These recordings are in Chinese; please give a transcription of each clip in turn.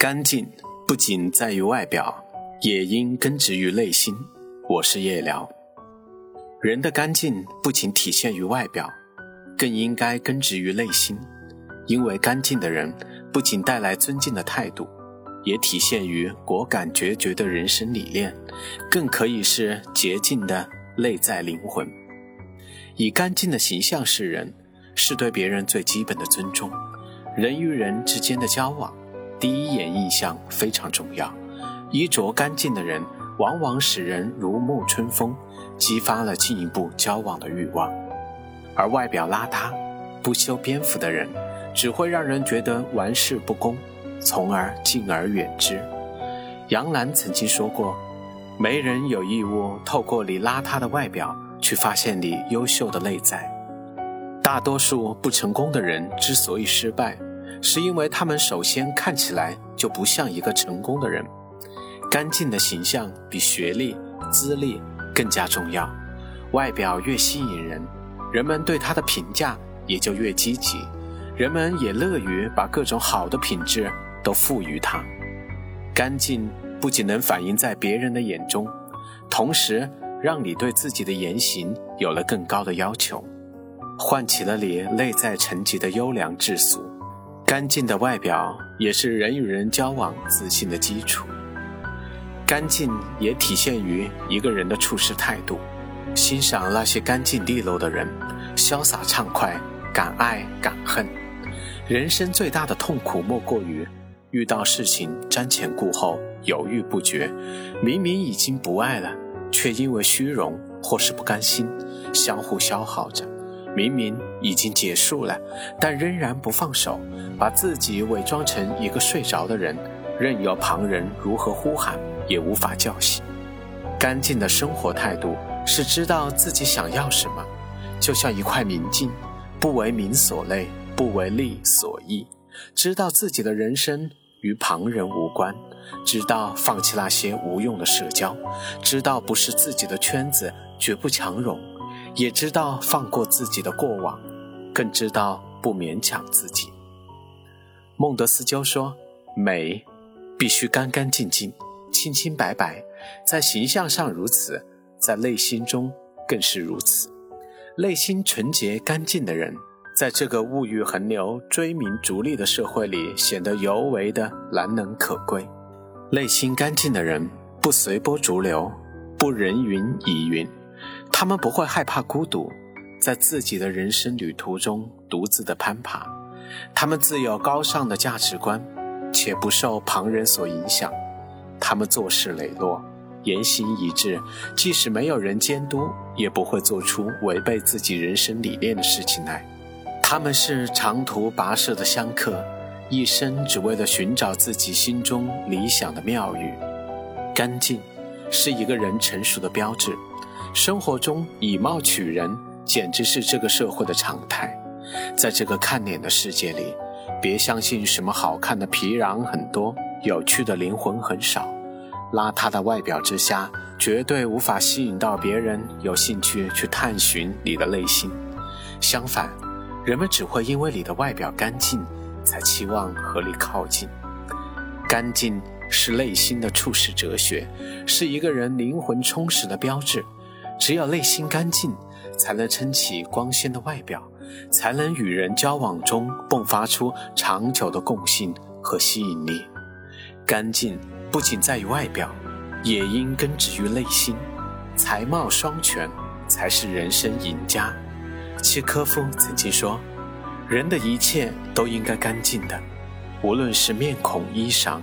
干净不仅在于外表，也应根植于内心。我是叶聊。人的干净不仅体现于外表，更应该根植于内心。因为干净的人不仅带来尊敬的态度，也体现于果敢决绝的人生理念，更可以是洁净的内在灵魂。以干净的形象示人，是对别人最基本的尊重。人与人之间的交往。第一眼印象非常重要，衣着干净的人往往使人如沐春风，激发了进一步交往的欲望；而外表邋遢、不修边幅的人，只会让人觉得玩世不恭，从而敬而远之。杨澜曾经说过：“没人有义务透过你邋遢的外表去发现你优秀的内在。”大多数不成功的人之所以失败，是因为他们首先看起来就不像一个成功的人，干净的形象比学历、资历更加重要。外表越吸引人，人们对他的评价也就越积极，人们也乐于把各种好的品质都赋予他。干净不仅能反映在别人的眼中，同时让你对自己的言行有了更高的要求，唤起了你内在沉积的优良质素。干净的外表也是人与人交往自信的基础。干净也体现于一个人的处事态度。欣赏那些干净利落的人，潇洒畅快，敢爱敢恨。人生最大的痛苦莫过于遇到事情瞻前顾后，犹豫不决。明明已经不爱了，却因为虚荣或是不甘心，相互消耗着。明明已经结束了，但仍然不放手，把自己伪装成一个睡着的人，任由旁人如何呼喊，也无法叫醒。干净的生活态度是知道自己想要什么，就像一块明镜，不为名所累，不为利所役，知道自己的人生与旁人无关，知道放弃那些无用的社交，知道不是自己的圈子，绝不强融。也知道放过自己的过往，更知道不勉强自己。孟德斯鸠说：“美必须干干净净、清清白白，在形象上如此，在内心中更是如此。内心纯洁干净的人，在这个物欲横流、追名逐利的社会里，显得尤为的难能可贵。内心干净的人，不随波逐流，不人云亦云。”他们不会害怕孤独，在自己的人生旅途中独自的攀爬。他们自有高尚的价值观，且不受旁人所影响。他们做事磊落，言行一致，即使没有人监督，也不会做出违背自己人生理念的事情来。他们是长途跋涉的香客，一生只为了寻找自己心中理想的妙语。干净，是一个人成熟的标志。生活中以貌取人，简直是这个社会的常态。在这个看脸的世界里，别相信什么好看的皮囊很多，有趣的灵魂很少。邋遢的外表之下，绝对无法吸引到别人有兴趣去探寻你的内心。相反，人们只会因为你的外表干净，才期望和你靠近。干净是内心的处世哲学，是一个人灵魂充实的标志。只有内心干净，才能撑起光鲜的外表，才能与人交往中迸发出长久的共性和吸引力。干净不仅在于外表，也应根植于内心。才貌双全，才是人生赢家。契科夫曾经说：“人的一切都应该干净的，无论是面孔、衣裳，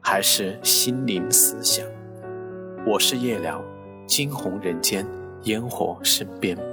还是心灵思想。”我是夜聊。惊鸿人间，烟火身边。